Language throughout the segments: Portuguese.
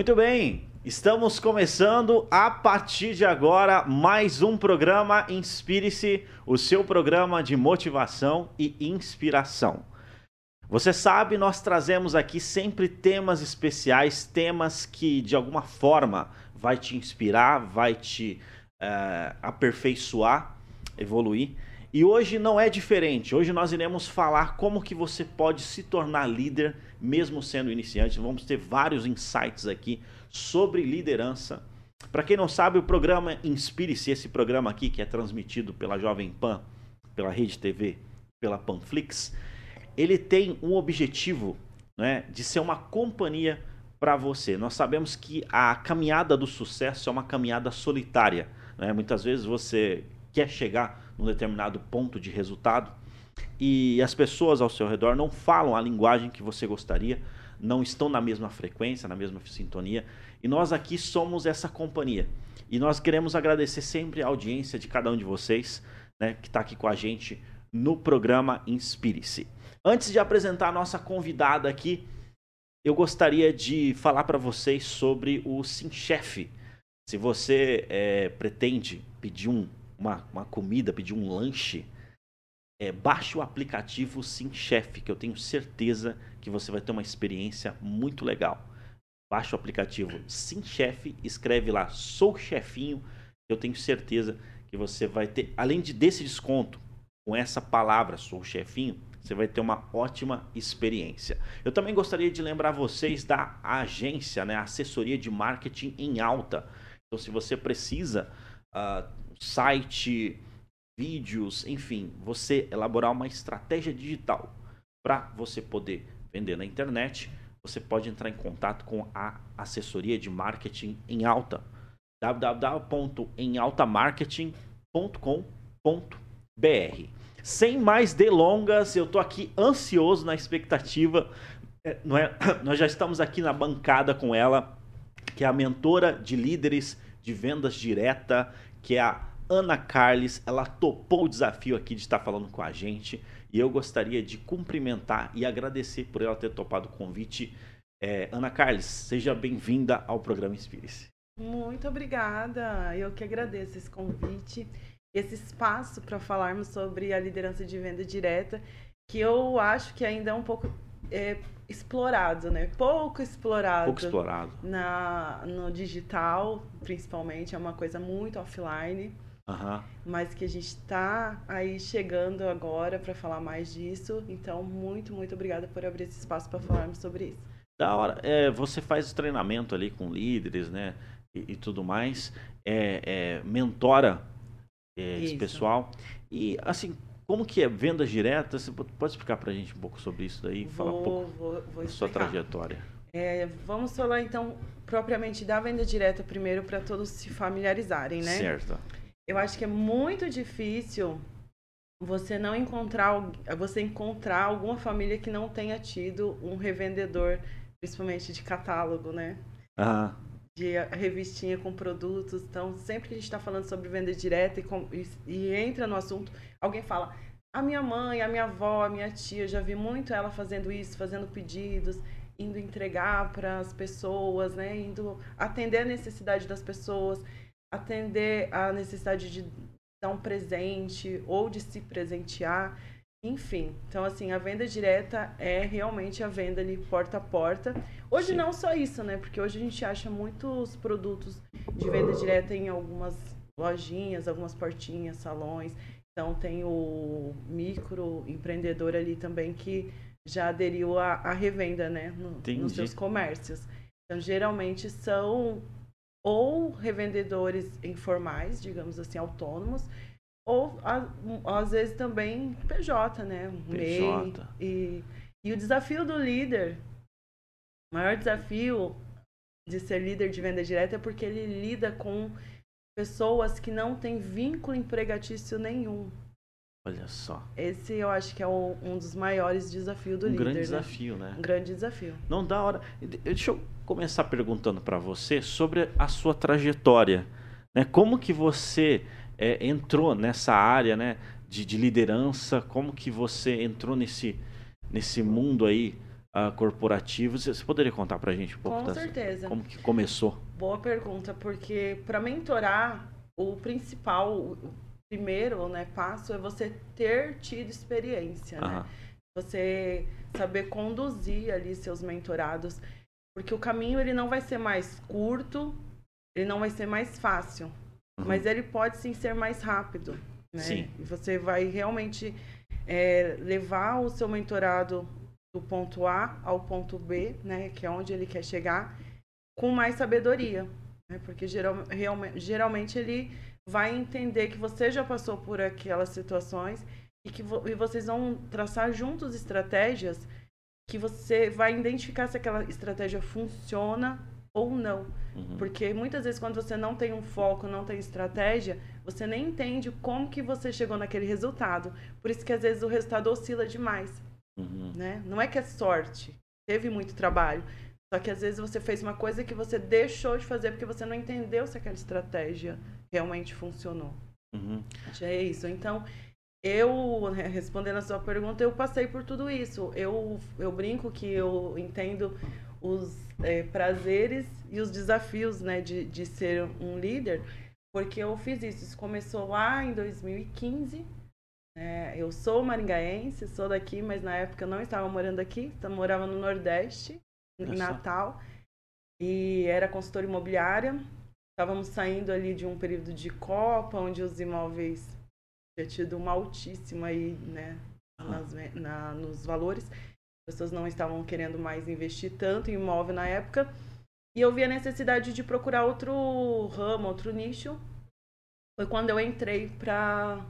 Muito bem, estamos começando a partir de agora mais um programa Inspire-se, o seu programa de motivação e inspiração. Você sabe, nós trazemos aqui sempre temas especiais, temas que de alguma forma vai te inspirar, vai te uh, aperfeiçoar, evoluir. E hoje não é diferente. Hoje nós iremos falar como que você pode se tornar líder mesmo sendo iniciante. Vamos ter vários insights aqui sobre liderança. Para quem não sabe, o programa Inspire-se, esse programa aqui que é transmitido pela Jovem Pan, pela Rede TV, pela Panflix, ele tem um objetivo né, de ser uma companhia para você. Nós sabemos que a caminhada do sucesso é uma caminhada solitária. Né? Muitas vezes você quer chegar num determinado ponto de resultado e as pessoas ao seu redor não falam a linguagem que você gostaria, não estão na mesma frequência, na mesma sintonia. E nós aqui somos essa companhia. E nós queremos agradecer sempre a audiência de cada um de vocês né, que está aqui com a gente no programa Inspire-se. Antes de apresentar a nossa convidada aqui, eu gostaria de falar para vocês sobre o SimChef. Se você é, pretende pedir um, uma, uma comida, pedir um lanche, é, baixe o aplicativo SimChef, que eu tenho certeza que você vai ter uma experiência muito legal. Baixe o aplicativo SimChef, escreve lá, sou chefinho, eu tenho certeza que você vai ter, além de desse desconto, com essa palavra, sou chefinho, você vai ter uma ótima experiência. Eu também gostaria de lembrar vocês da agência, né, assessoria de marketing em alta. Então, se você precisa uh, site, vídeos, enfim, você elaborar uma estratégia digital para você poder vender na internet, você pode entrar em contato com a assessoria de marketing em alta www.emaltamarketing.com.br. Sem mais delongas, eu estou aqui ansioso na expectativa. É, não é? Nós já estamos aqui na bancada com ela, que é a mentora de líderes de vendas direta, que é a Ana Carles, ela topou o desafio aqui de estar falando com a gente e eu gostaria de cumprimentar e agradecer por ela ter topado o convite. É, Ana Carles, seja bem-vinda ao programa Inspire-se. Muito obrigada, eu que agradeço esse convite, esse espaço para falarmos sobre a liderança de venda direta, que eu acho que ainda é um pouco é, explorado, né? Pouco explorado. Pouco explorado. Na, no digital, principalmente, é uma coisa muito offline. Uhum. Mas que a gente está aí chegando agora para falar mais disso. Então, muito, muito obrigada por abrir esse espaço para falarmos sobre isso. Da hora. É, você faz treinamento ali com líderes, né? E, e tudo mais. É, é mentora é, esse pessoal. E, assim, como que é vendas diretas? Você pode explicar para a gente um pouco sobre isso daí? Falar um pouco vou, vou da sua trajetória. É, vamos falar, então, propriamente da venda direta primeiro para todos se familiarizarem, né? Certo. Eu acho que é muito difícil você não encontrar você encontrar alguma família que não tenha tido um revendedor, principalmente de catálogo, né? Uhum. De revistinha com produtos. Então, sempre que a gente está falando sobre venda direta e, com, e, e, entra no assunto, alguém fala: a minha mãe, a minha avó, a minha tia, eu já vi muito ela fazendo isso, fazendo pedidos, indo entregar para as pessoas, né? Indo atender a necessidade das pessoas atender a necessidade de dar um presente ou de se presentear, enfim. Então, assim, a venda direta é realmente a venda ali porta a porta. Hoje Sim. não só isso, né? Porque hoje a gente acha muitos produtos de venda direta em algumas lojinhas, algumas portinhas, salões. Então, tem o micro empreendedor ali também que já aderiu à, revenda, né? No, nos seus comércios. Então, geralmente são ou revendedores informais, digamos assim, autônomos, ou às vezes também PJ, né? PJ. MEI. E, e o desafio do líder, o maior desafio de ser líder de venda direta é porque ele lida com pessoas que não têm vínculo empregatício nenhum. Olha só. Esse eu acho que é o, um dos maiores desafios do um líder. Um grande né? desafio, né? Um grande desafio. Não dá hora. Deixa eu começar perguntando para você sobre a sua trajetória. Né? Como que você é, entrou nessa área né, de, de, liderança? Como que você entrou nesse, nesse mundo aí uh, corporativos. Você poderia contar para a gente um pouco? Com certeza. Como que começou? Boa pergunta, porque para mentorar, o principal, o primeiro né, passo é você ter tido experiência, né? Você saber conduzir ali seus mentorados, porque o caminho ele não vai ser mais curto, ele não vai ser mais fácil, uhum. mas ele pode sim ser mais rápido, né? Sim. E você vai realmente é, levar o seu mentorado do ponto A ao ponto B, né, que é onde ele quer chegar, com mais sabedoria, né? Porque geral, realmente, geralmente ele vai entender que você já passou por aquelas situações e que vo e vocês vão traçar juntos estratégias que você vai identificar se aquela estratégia funciona ou não. Uhum. Porque muitas vezes quando você não tem um foco, não tem estratégia, você nem entende como que você chegou naquele resultado. Por isso que às vezes o resultado oscila demais. Uhum. Né? Não é que é sorte, teve muito trabalho. Só que às vezes você fez uma coisa que você deixou de fazer porque você não entendeu se aquela estratégia realmente funcionou. Uhum. É isso. Então, eu, né, respondendo a sua pergunta, eu passei por tudo isso. Eu, eu brinco que eu entendo os é, prazeres e os desafios né, de, de ser um líder, porque eu fiz isso. Isso começou lá em 2015. É, eu sou maringaense, sou daqui, mas na época eu não estava morando aqui, eu morava no Nordeste em Natal. E era consultora imobiliária. Estávamos saindo ali de um período de Copa, onde os imóveis tinha tido uma altíssima aí, né, nas, na, nos valores. As pessoas não estavam querendo mais investir tanto em imóvel na época. E eu vi a necessidade de procurar outro ramo, outro nicho. Foi quando eu entrei para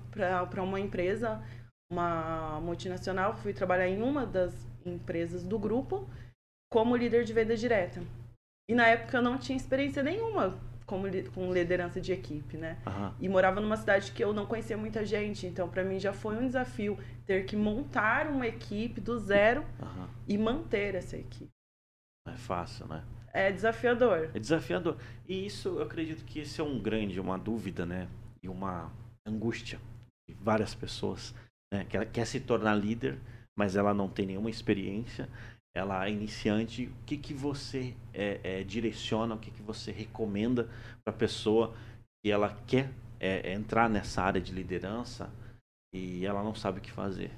uma empresa, uma multinacional. Fui trabalhar em uma das empresas do grupo como líder de venda direta. E na época eu não tinha experiência nenhuma como com liderança de equipe, né? Uhum. E morava numa cidade que eu não conhecia muita gente, então para mim já foi um desafio ter que montar uma equipe do zero uhum. e manter essa equipe. Não é fácil, né? É desafiador. É desafiador. E isso, eu acredito que esse é um grande, uma dúvida, né? E uma angústia de várias pessoas, né? Que ela quer se tornar líder, mas ela não tem nenhuma experiência ela é iniciante, o que, que você é, é, direciona, o que, que você recomenda para a pessoa que ela quer é, entrar nessa área de liderança e ela não sabe o que fazer?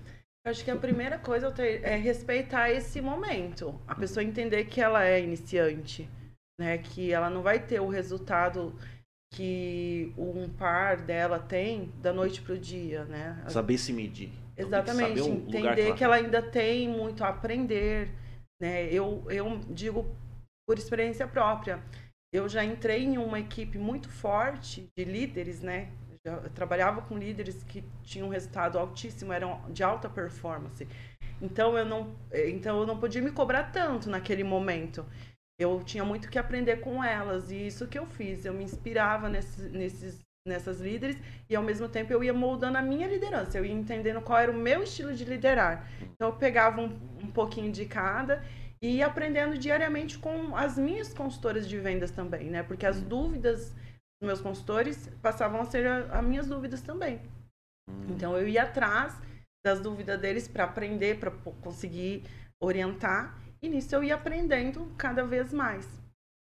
Acho que a primeira coisa é respeitar esse momento. A pessoa entender que ela é iniciante, né? Que ela não vai ter o resultado que um par dela tem da noite para o dia, né? Saber se medir. Exatamente, entender que ela... que ela ainda tem muito a aprender, né? Eu, eu digo por experiência própria. Eu já entrei em uma equipe muito forte de líderes, né? Eu trabalhava com líderes que tinham resultado altíssimo, eram de alta performance. Então eu não, então eu não podia me cobrar tanto naquele momento. Eu tinha muito que aprender com elas e isso que eu fiz. Eu me inspirava nesses, nesses nessas líderes e ao mesmo tempo eu ia moldando a minha liderança, eu ia entendendo qual era o meu estilo de liderar. Então eu pegava um, um pouquinho de cada e ia aprendendo diariamente com as minhas consultoras de vendas também, né? Porque as dúvidas dos meus consultores passavam a ser as minhas dúvidas também. Hum. Então eu ia atrás das dúvidas deles para aprender, para conseguir orientar e nisso eu ia aprendendo cada vez mais.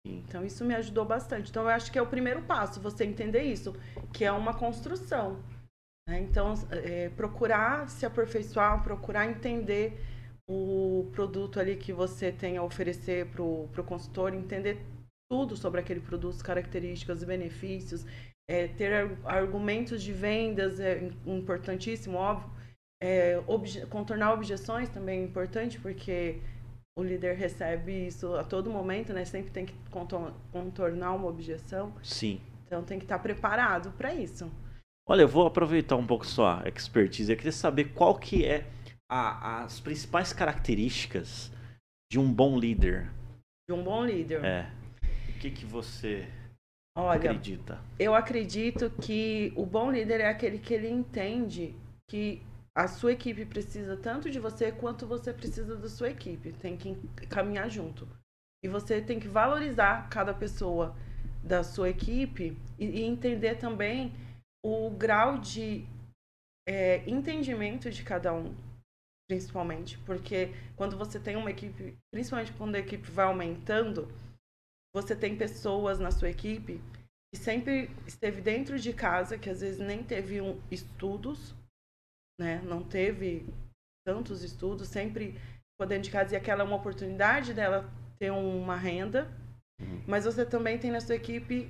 Então isso me ajudou bastante. Então eu acho que é o primeiro passo, você entender isso, que é uma construção. Né? Então é, procurar se aperfeiçoar, procurar entender o produto ali que você tem a oferecer para o consultor, entender tudo sobre aquele produto, características, benefícios, é, ter argumentos de vendas é importantíssimo, óbvio. É, obje contornar objeções também é importante, porque o líder recebe isso a todo momento, né? Sempre tem que contornar uma objeção. Sim. Então tem que estar preparado para isso. Olha, eu vou aproveitar um pouco sua expertise. Eu queria saber qual que é a, as principais características de um bom líder. De um bom líder. É. O que que você Olha, acredita? Eu acredito que o bom líder é aquele que ele entende que a sua equipe precisa tanto de você quanto você precisa da sua equipe. Tem que caminhar junto. E você tem que valorizar cada pessoa da sua equipe e, e entender também o grau de é, entendimento de cada um. principalmente, porque quando você tem uma equipe, principalmente quando a equipe vai aumentando, você tem pessoas na sua equipe que sempre esteve dentro de casa, que às vezes nem teve um, estudos, né? Não teve tantos estudos, sempre ficou dentro de casa e aquela é uma oportunidade dela ter uma renda. Uhum. Mas você também tem na sua equipe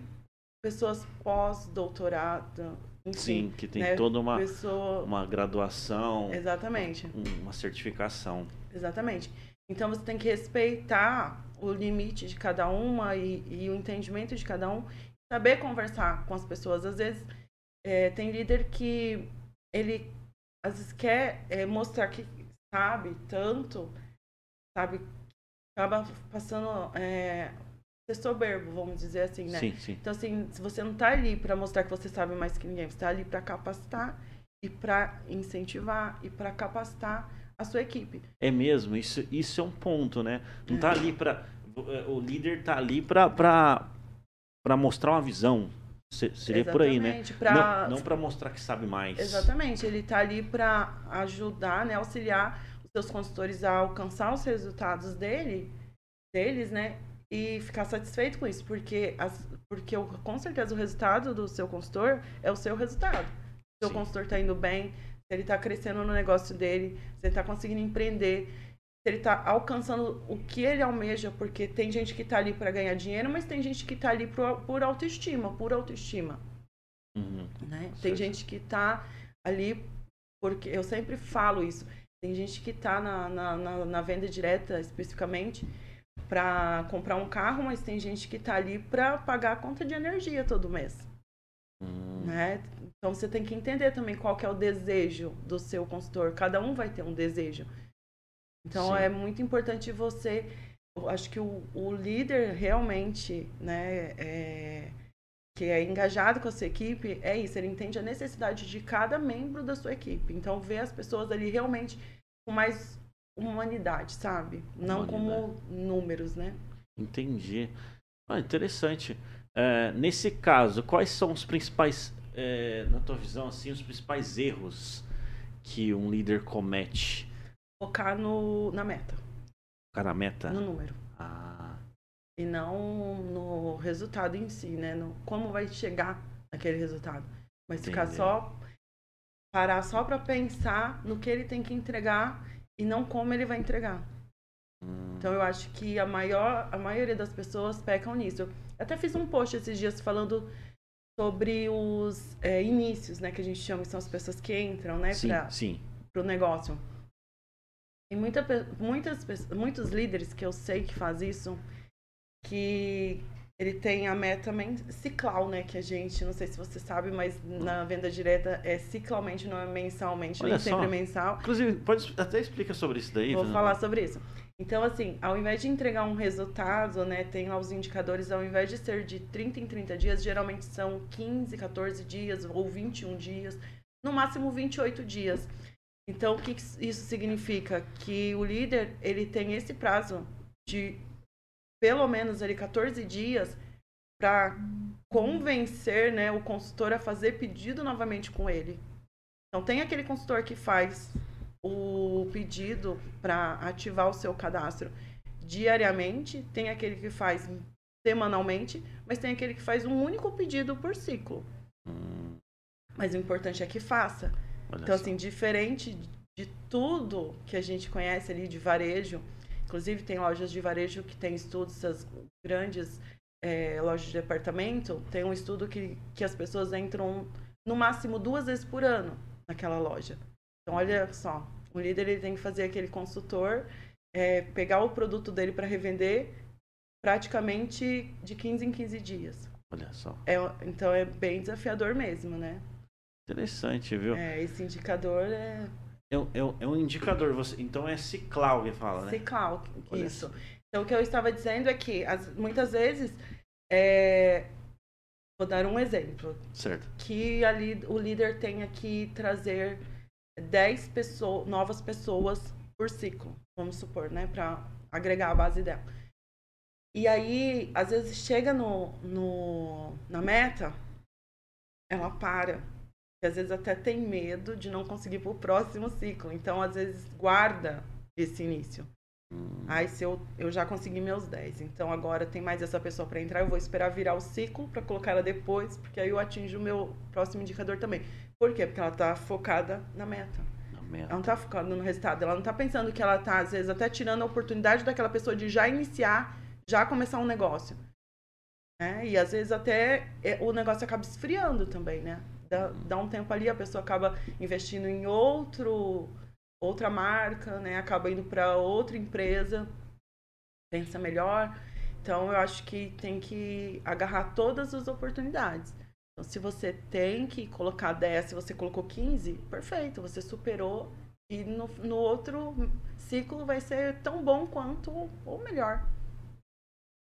pessoas pós-doutorado, Sim, que tem né? toda uma, pessoa uma graduação, Exatamente. um- uma certificação. Exatamente. Então você tem que respeitar o limite de cada uma e, e o entendimento de cada um, saber conversar com as pessoas. Às vezes é, tem líder que ele às vezes quer é, mostrar que sabe tanto, sabe, acaba passando é, ser soberbo, vamos dizer assim, né? Sim, sim. Então, assim, se você não tá ali para mostrar que você sabe mais que ninguém, você tá ali para capacitar e para incentivar e para capacitar a sua equipe. É mesmo, isso, isso é um ponto, né? Não É. tá ali pra. O líder tá ali pra, pra mostrar uma visão. Se- Seria por aí, né? Exatamente, pra- Não, não pra mostrar que sabe mais. Exatamente, ele tá ali para ajudar, né, auxiliar os seus consultores a alcançar os resultados dele, deles, né, e ficar satisfeito com isso, porque as, porque o- com certeza o resultado do seu consultor é o seu resultado. Se o seu consultor tá indo bem, se ele tá crescendo no negócio dele, se ele tá conseguindo empreender, ele tá alcançando o que ele almeja, porque tem gente que tá ali para ganhar dinheiro, mas tem gente que tá ali por, por autoestima, por autoestima Uhum. né? Tem gente que tá ali, porque eu sempre falo isso, tem gente que tá na, na, na, na venda direta especificamente para comprar um carro, mas tem gente que tá ali para pagar a conta de energia todo mês, Hum, né? Então você tem que entender também qual que é o desejo do seu consultor. Cada um vai ter um desejo. Então Sim. é muito importante você, eu acho que o, o líder realmente, né, é, que é engajado com a sua equipe, é isso, ele entende a necessidade de cada membro da sua equipe. Então vê as pessoas ali realmente com mais humanidade, sabe? Não como números, né? Entendi. Ah, interessante. É, nesse caso, quais são os principais, é, na tua visão, assim, os principais erros que um líder comete? Focar no, na meta, Cara, a meta? no número. Ah, E não no resultado em si, né? No, como vai chegar naquele resultado. Mas ficar Entendi. só. Parar só para pensar no que ele tem que entregar e não como ele vai entregar. hum, Então eu acho que a maior a maioria das pessoas pecam nisso. Eu até fiz um post esses dias falando sobre os é, inícios, né, que a gente chama, que são as pessoas que entram, né, sim, para sim. o negócio. Tem muita, muitas, muitos líderes que eu sei que faz isso, que ele tem a meta ciclau, né, que a gente, não sei se você sabe, mas na venda direta é ciclalmente, não é mensalmente, Olha nem sempre só. é mensal. Inclusive, pode até explica sobre isso daí. Vou falar sobre isso. Então, assim, ao invés de entregar um resultado, né, tem lá os indicadores, ao invés de ser de 30 em 30 dias, geralmente são 15, 14 dias ou 21 dias, no máximo 28 dias. Então, o que isso significa? Que o líder, ele tem esse prazo de pelo menos ali 14 dias para convencer, né, o consultor a fazer pedido novamente com ele. Então, tem aquele consultor que faz o pedido para ativar o seu cadastro diariamente, tem aquele que faz semanalmente, mas tem aquele que faz um único pedido por ciclo. Hum, Mas o importante é que faça. Olha Então, só. assim, diferente de tudo que a gente conhece ali de varejo, inclusive tem lojas de varejo que tem estudos, essas grandes eh, lojas de departamento, tem um estudo que, que as pessoas entram no máximo duas vezes por ano naquela loja. Então, olha só, o líder ele tem que fazer aquele consultor eh, pegar o produto dele para revender praticamente de 15 em 15 dias. Olha só. É, então, é bem desafiador mesmo, né? Interessante, viu? É, esse indicador é É, um- é é um indicador. Você, então é ciclau que fala, né? Ciclau, Olha isso. Então, o que eu estava dizendo é que, as- muitas vezes, é, vou dar um exemplo, Certo. que ali o líder tenha que trazer 10 pessoas, novas pessoas por ciclo, vamos supor, né, para agregar a base dela. E aí, às vezes, chega no, no, na meta, ela para. Que às vezes até tem medo de não conseguir para o próximo ciclo. Então, às vezes, guarda esse início. Hum. Aí, se eu, eu já consegui meus 10, então agora tem mais essa pessoa para entrar, eu vou esperar virar o ciclo para colocar ela depois, porque aí eu atinjo o meu próximo indicador também. Por quê? Porque ela está focada na meta. na meta. Ela não está focada no resultado, ela não está pensando que ela está, às vezes, até tirando a oportunidade daquela pessoa de já iniciar, já começar um negócio. Né? E às vezes até é, o negócio acaba esfriando também, né? Dá, dá um tempo ali, a pessoa acaba investindo em outro outra marca, né? Acaba indo para outra empresa, pensa melhor. Então eu acho que tem que agarrar todas as oportunidades. Então, se você tem que colocar 10, se você colocou 15, perfeito, você superou. E no, no outro ciclo vai ser tão bom quanto ou melhor.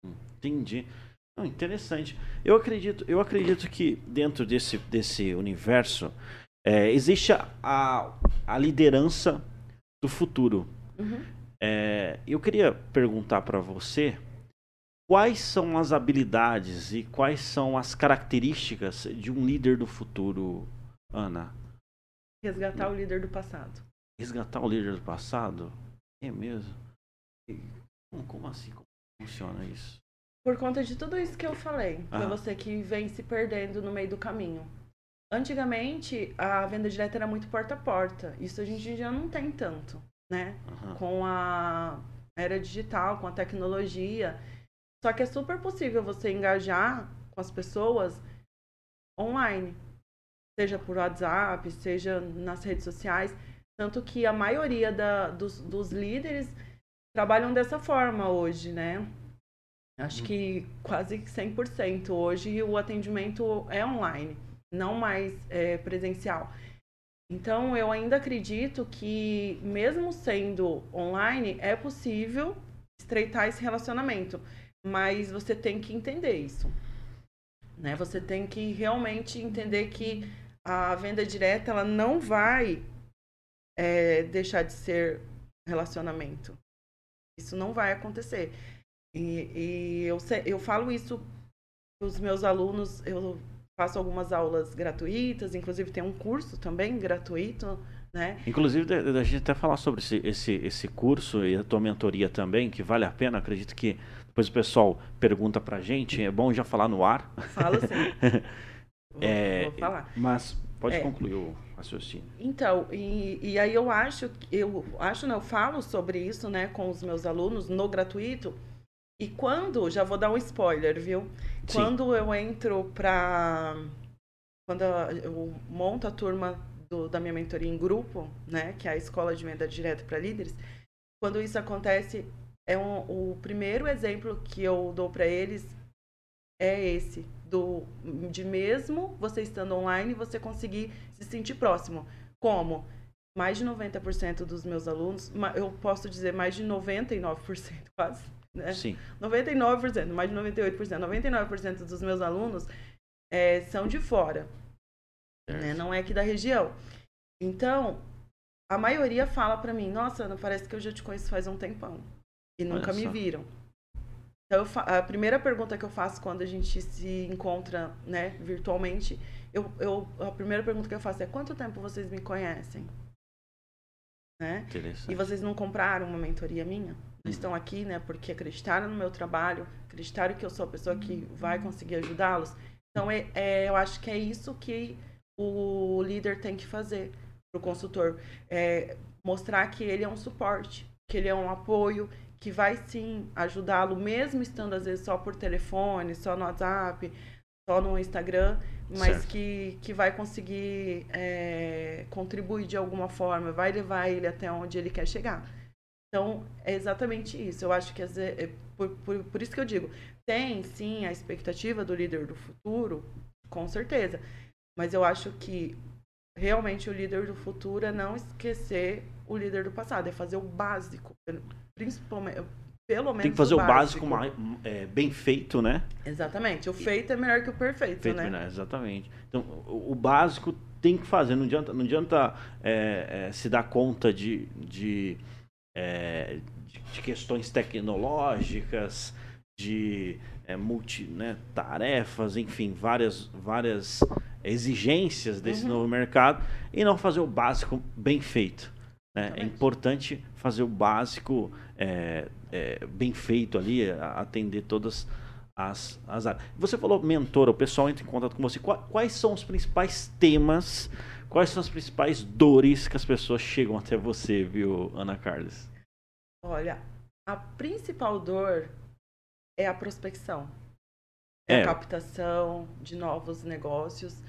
Entendi. Não, interessante. Eu acredito, eu acredito que dentro desse, desse universo é, existe a, a, a, liderança do futuro. Uhum. É, eu queria perguntar para você quais são as habilidades e quais são as características de um líder do futuro, Ana? Resgatar o líder do passado. Resgatar o líder do passado? É mesmo? Como assim? Como funciona isso? Por conta de tudo isso que eu falei. Ah. Você que vem se perdendo no meio do caminho. Antigamente, a venda direta era muito porta a porta. Isso a gente já não tem tanto, né? Uhum. Com a era digital, com a tecnologia. Só que é super possível você engajar com as pessoas online. Seja por WhatsApp, seja nas redes sociais. Tanto que a maioria da, dos, dos líderes trabalham dessa forma hoje, né? Acho hum. que quase 100% hoje o atendimento é online, não mais é, presencial. Então, eu ainda acredito que, mesmo sendo online, é possível estreitar esse relacionamento. Mas você tem que entender isso. Né? Você tem que realmente entender que a venda direta ela não vai é, deixar de ser relacionamento. Isso não vai acontecer. E, e eu, eu falo isso para os meus alunos, eu faço algumas aulas gratuitas, inclusive tem um curso também gratuito, né? Inclusive, a gente até falar sobre esse, esse, esse curso e a tua mentoria também, que vale a pena, acredito que depois o pessoal pergunta pra gente, é bom já falar no ar. Falo sim. vou, é, vou falar. Mas pode é. concluir o raciocínio. Então, e, e aí eu acho, eu acho, não, eu falo sobre isso, né, com os meus alunos no gratuito, e quando, já vou dar um spoiler, viu? Sim. Quando eu entro para quando eu monto a turma do, da minha mentoria em grupo, né, que é a escola de venda direta para líderes, quando isso acontece, é um, o primeiro exemplo que eu dou para eles é esse do de mesmo você estando online, você conseguir se sentir próximo. Como? Mais de 90% dos meus alunos, eu posso dizer mais de 99% quase, né? Sim. 99%, mais de 98%, 99% dos meus alunos é, são de fora. Né? Não é aqui da região. Então, a maioria fala para mim, nossa, Ana, parece que eu já te conheço faz um tempão. E nunca me viram. Então, a primeira pergunta que eu faço quando a gente se encontra, né, virtualmente, eu, eu, a primeira pergunta que eu faço é quanto tempo vocês me conhecem? Né? E vocês não compraram uma mentoria minha? Estão aqui, né, porque acreditaram no meu trabalho, acreditaram que eu sou a pessoa que vai conseguir ajudá-los. Então, é, é, eu acho que é isso que o líder tem que fazer para o consultor. É mostrar que ele é um suporte, que ele é um apoio, que vai sim ajudá-lo, mesmo estando às vezes só por telefone, só no WhatsApp, só no Instagram, mas que, que vai conseguir é, contribuir de alguma forma, vai levar ele até onde ele quer chegar. Então, é exatamente isso. Eu acho que, é, por, por, por isso que eu digo, tem sim a expectativa do líder do futuro, com certeza. Mas eu acho que realmente o líder do futuro é não esquecer o líder do passado, é fazer o básico, principalmente, pelo menos Tem que fazer o básico, o básico é, bem feito, né? Exatamente. O feito é melhor que o perfeito, feito né? Melhor, exatamente. Então, o, o, básico tem que fazer. Não adianta, não adianta é, é, se dar conta de, de é, de, de, questões tecnológicas, de é, multi, né, tarefas, enfim, várias, várias exigências desse Uhum. novo mercado e não fazer o básico bem feito. né? É importante fazer o básico é, é, bem feito ali, atender todas as, as áreas. Você falou mentora, o pessoal entra em contato com você. Qua- Quais são os principais temas, quais são as principais dores que as pessoas chegam até você, viu, Ana Carlos? Olha, a principal dor é a prospecção. É. É a captação de novos negócios.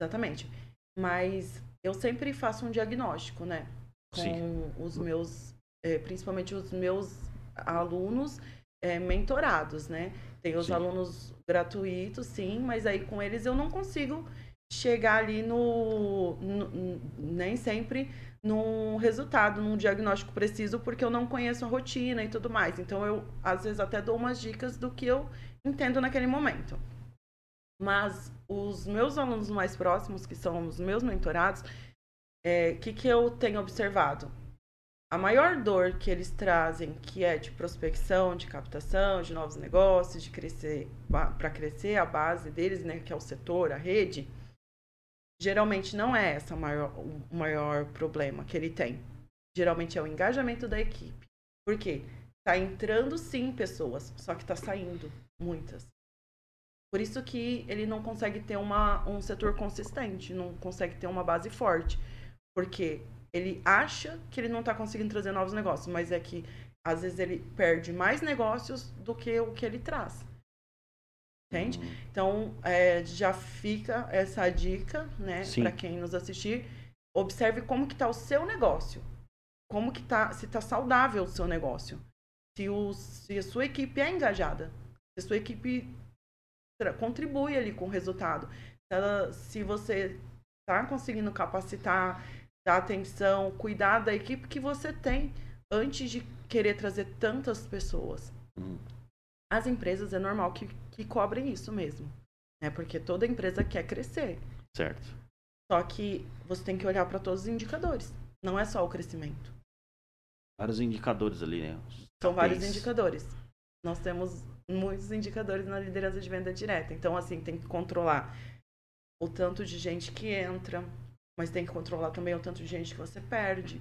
Exatamente. Mas eu sempre faço um diagnóstico, né? Com Sim. os meus, eh, principalmente os meus alunos eh, mentorados, né? Tem os Sim. alunos gratuitos, sim, mas aí com eles eu não consigo chegar ali no, no- nem sempre num resultado, num diagnóstico preciso, porque eu não conheço a rotina e tudo mais. Então eu às vezes até dou umas dicas do que eu entendo naquele momento. Mas os meus alunos mais próximos, que são os meus mentorados, o que, que eu tenho observado? A maior dor que eles trazem, que é de prospecção, de captação, de novos negócios, de crescer, para crescer a base deles, né, que é o setor, a rede, geralmente não é essa maior, o maior problema que ele tem. Geralmente é o engajamento da equipe. Por quê? Tá entrando sim pessoas, só que tá saindo muitas. Por isso que ele não consegue ter uma, um setor consistente, não consegue ter uma base forte. Porque ele acha que ele não está conseguindo trazer novos negócios, mas é que às vezes ele perde mais negócios do que o que ele traz. Entende? Hum, Então, é, já fica essa dica, né, para quem nos assistir. Observe como que tá o seu negócio. Como que tá, se tá saudável o seu negócio. Se, o, se a sua equipe é engajada. Se a sua equipe contribui ali com o resultado. Se, ela- se você tá conseguindo capacitar, dar atenção, cuidar da equipe que você tem antes de querer trazer tantas pessoas hum. as empresas é normal que, que cobrem isso mesmo. Né? Porque toda empresa quer crescer. Certo. Só que você tem que olhar para todos os indicadores. Não é só o crescimento. Vários indicadores ali, né? São vários KPIs. indicadores. Nós temos muitos indicadores na liderança de venda direta. Então, assim, tem que controlar o tanto de gente que entra, mas tem que controlar também o tanto de gente que você perde.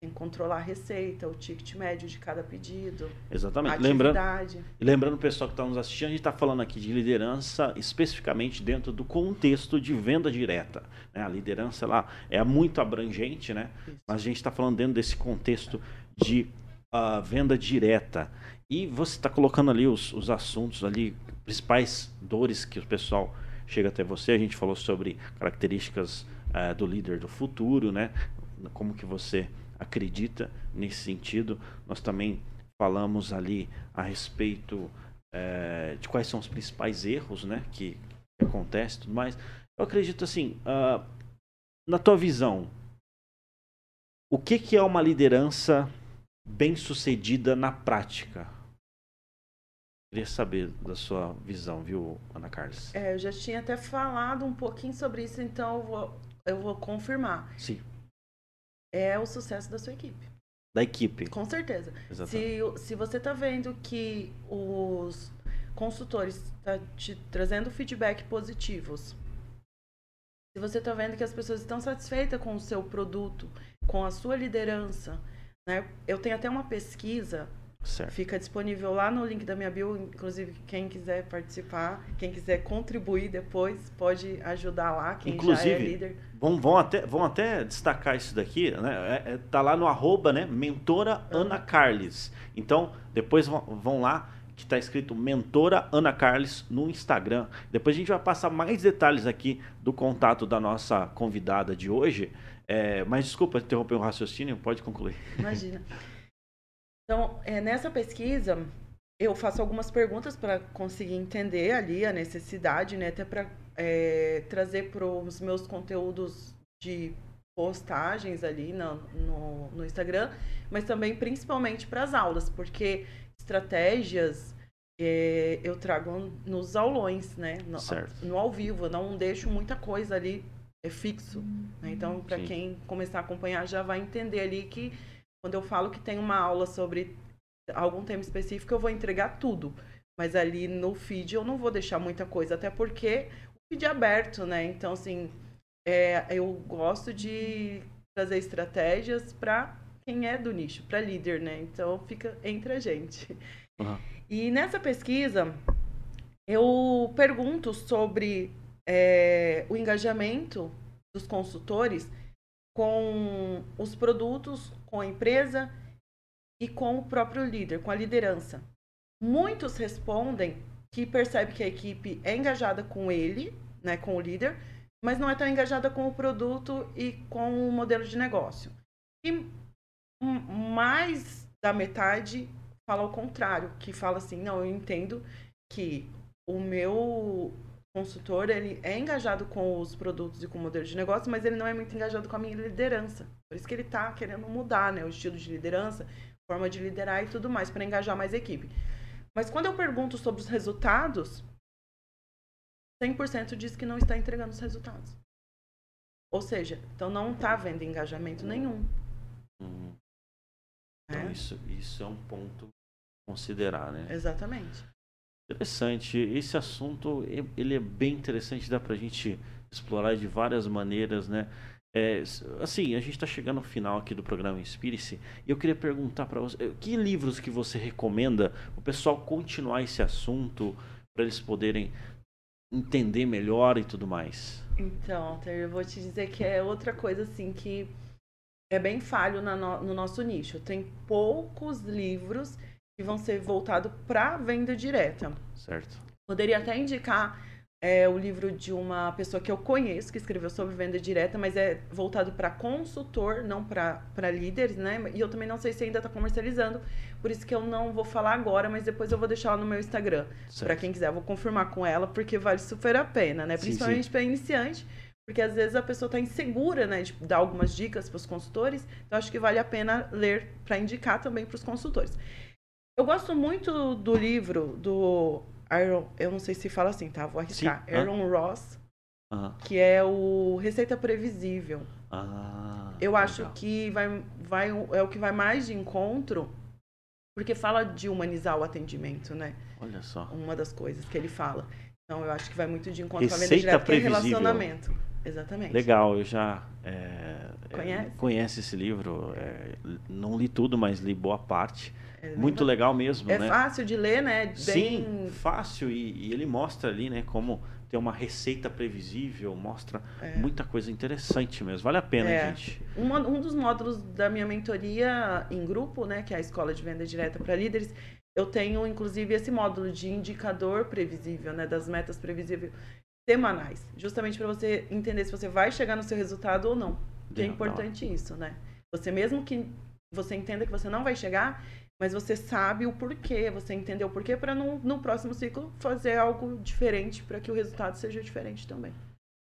Tem que controlar a receita, o ticket médio de cada pedido, Exatamente. Lembrando, lembrando o pessoal que está nos assistindo, a gente está falando aqui de liderança especificamente dentro do contexto de venda direta. né? A liderança lá é muito abrangente, né? Isso. Mas a gente está falando dentro desse contexto de ah, venda direta. E você está colocando ali os, os assuntos ali, principais dores que o pessoal chega até você. A gente falou sobre características ah, do líder do futuro, né? Como que você acredita nesse sentido. Nós também falamos ali a respeito eh, de quais são os principais erros, né? Que, que acontecem e tudo mais. Eu acredito assim, ah, na tua visão, o que, que é uma liderança bem sucedida na prática? Queria saber da sua visão, viu, Ana Carlos? É, eu já tinha até falado um pouquinho sobre isso, então eu vou, eu vou confirmar. Sim, É o sucesso da sua equipe, da equipe. com certeza. Exatamente. Se, se você está vendo que os consultores estão te trazendo feedback positivos, se você está vendo que as pessoas estão satisfeitas com o seu produto, com a sua liderança, né? Eu tenho até uma pesquisa Certo. Fica disponível lá no link da minha bio, inclusive quem quiser participar, quem quiser contribuir depois, pode ajudar lá, quem já é Inclusive, líder. Vão, vão, até, vão até destacar isso daqui, né? É, é, tá lá no arroba, né? Mentora Ana Carles. Então, depois vão, vão lá, que tá escrito Mentora Ana Carles no Instagram. Depois a gente vai passar mais detalhes aqui do contato da nossa convidada de hoje. É, mas desculpa interromper o raciocínio, pode concluir. Imagina. Então, é, nessa pesquisa, eu faço algumas perguntas para conseguir entender ali a necessidade, né? Até para trazer para os meus conteúdos de postagens ali no, no, no Instagram, mas também principalmente para as aulas, porque estratégias é, eu trago nos aulões, né? No, Certo. no ao vivo, eu não deixo muita coisa ali é fixo. né? Então, para quem começar a acompanhar, já vai entender ali que quando eu falo que tem uma aula sobre algum tema específico, eu vou entregar tudo. Mas ali no feed eu não vou deixar muita coisa, até porque o feed é aberto, né? Então, assim, é, eu gosto de trazer estratégias para quem é do nicho, para líder, né? Então fica entre a gente. Uhum. E nessa pesquisa, eu pergunto sobre é, o engajamento dos consultores com os produtos, com a empresa e com o próprio líder, com a liderança. Muitos respondem que percebe que a equipe é engajada com ele, né, com o líder, mas não é tão engajada com o produto e com o modelo de negócio. E mais da metade fala o contrário, que fala assim, não, eu entendo que o meu consultor, ele é engajado com os produtos e com o modelo de negócio, mas ele não é muito engajado com a minha liderança. Por isso que ele está querendo mudar, né, o estilo de liderança, forma de liderar e tudo mais, para engajar mais a equipe. Mas quando eu pergunto sobre os resultados, 100% diz que não está entregando os resultados. Ou seja, então não está havendo engajamento nenhum. Hum. Então, é. isso, isso é um ponto a considerar, né? Exatamente. Interessante. Esse assunto, ele é bem interessante, dá pra gente explorar de várias maneiras, né? É, assim, a gente está chegando ao final aqui do programa Inspire-se e eu queria perguntar para você, que livros que você recomenda o pessoal continuar esse assunto para eles poderem entender melhor e tudo mais? Então, eu vou te dizer que é outra coisa assim que é bem falho no, no nosso nicho. Tem poucos livros que vão ser voltados para venda direta. Certo. Poderia até indicar é, o livro de uma pessoa que eu conheço, que escreveu sobre venda direta, mas é voltado para consultor, não para líderes, né? E eu também não sei se ainda está comercializando, por isso que eu não vou falar agora, mas depois eu vou deixar lá no meu Instagram. Para quem quiser, eu vou confirmar com ela, porque vale super a pena, né? Principalmente para iniciante. Porque às vezes a pessoa está insegura, né, de dar algumas dicas para os consultores. Então acho que vale a pena ler para indicar também para os consultores. Eu gosto muito do livro do Aaron, eu não sei se fala assim, tá? Vou arriscar. Sim. Aaron ah. Ross, que é o Receita Previsível. Ah, eu legal. acho que vai, vai, é o que vai mais de encontro, porque fala de humanizar o atendimento, né? Olha só. Uma das coisas que ele fala. Então eu acho que vai muito de encontro com a venda direta, que é relacionamento. Exatamente. Legal, eu já é, Conhece? É, conhece esse livro. É, não li tudo, mas li boa parte. É, muito legal mesmo, é né? fácil de ler, né? Bem... Sim, fácil e, e, ele mostra ali, né, como ter uma receita previsível, mostra é. muita coisa interessante mesmo. Vale a pena, é. gente. Um, um dos módulos da minha mentoria em grupo, né, que é a escola de venda direta para líderes, eu tenho inclusive esse módulo de indicador previsível, né, das metas previsíveis semanais, justamente para você entender se você vai chegar no seu resultado ou não. Que é importante isso, né? Você mesmo que você entenda que você não vai chegar, mas você sabe o porquê, você entendeu o porquê para no, no próximo ciclo fazer algo diferente para que o resultado seja diferente também.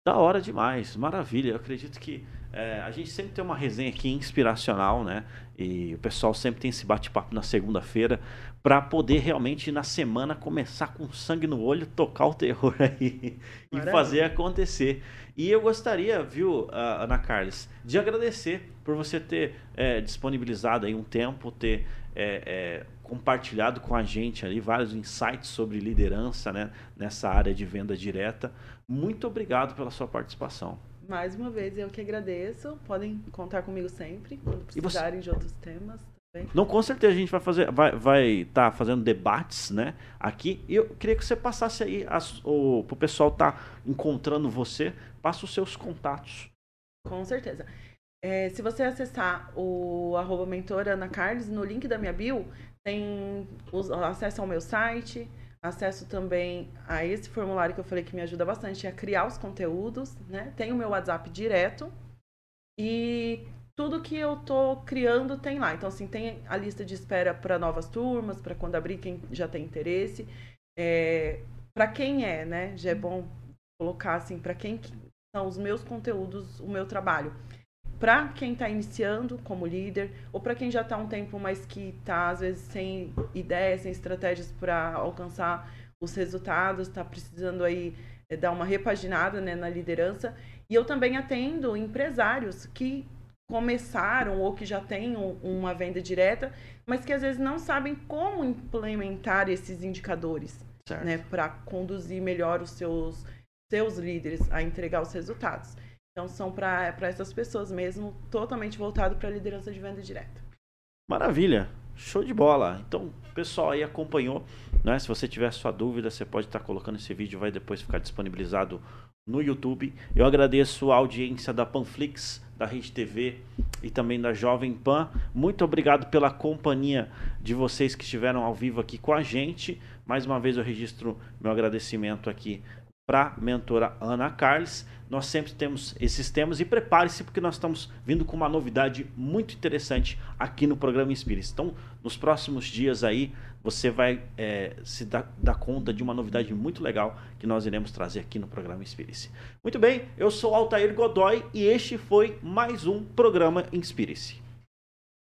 Da hora demais, maravilha. Eu acredito que é, a gente sempre tem uma resenha aqui inspiracional, né? E o pessoal sempre tem esse bate-papo na segunda-feira para poder realmente na semana começar com sangue no olho, tocar o terror aí Maravilha. e fazer acontecer. E eu gostaria, viu, Ana Carlos, de agradecer por você ter é, disponibilizado aí um tempo, ter é, é, compartilhado com a gente ali vários insights sobre liderança né, nessa área de venda direta. Muito obrigado pela sua participação. Mais uma vez, eu que agradeço. Podem contar comigo sempre, quando precisarem você... de outros temas. Também. Não, com certeza a gente vai fazer, vai, vai estar tá fazendo debates, né? Aqui. E eu queria que você passasse aí as, o pro pessoal estar tá encontrando você, passa os seus contatos. Com certeza. É, se você acessar o arroba mentora Ana Carlos, no link da minha bio, tem os, acesso ao meu site, acesso também a esse formulário que eu falei que me ajuda bastante a criar os conteúdos, né? Tem o meu WhatsApp direto e tudo que eu tô criando tem lá. Então, assim, tem a lista de espera para novas turmas, para quando abrir quem já tem interesse. É, para quem é, né? Já é bom colocar assim, para quem são os meus conteúdos, o meu trabalho para quem está iniciando como líder ou para quem já está um tempo, mas que está às vezes sem ideias, sem estratégias para alcançar os resultados, está precisando aí é, dar uma repaginada né, na liderança. E eu também atendo empresários que começaram ou que já têm um, uma venda direta, mas que às vezes não sabem como implementar esses indicadores, certo. né, para conduzir melhor os seus seus líderes a entregar os resultados. Então são para essas pessoas mesmo, totalmente voltado para a liderança de venda direta. Maravilha, show de bola. Então, pessoal aí acompanhou, né? Se você tiver sua dúvida, você pode estar colocando esse vídeo, vai depois ficar disponibilizado no YouTube. Eu agradeço a audiência da Panflix, da Rede TV e também da Jovem Pan. Muito obrigado pela companhia de vocês que estiveram ao vivo aqui com a gente. Mais uma vez eu registro meu agradecimento aqui para a mentora Ana Carles. Nós sempre temos esses temas e prepare-se porque nós estamos vindo com uma novidade muito interessante aqui no programa Inspire. Então, nos próximos dias aí, você vai é, se dar, dar, conta de uma novidade muito legal que nós iremos trazer aqui no programa Inspire-se. Muito bem, eu sou Altair Godoy e este foi mais um programa Inspire-se.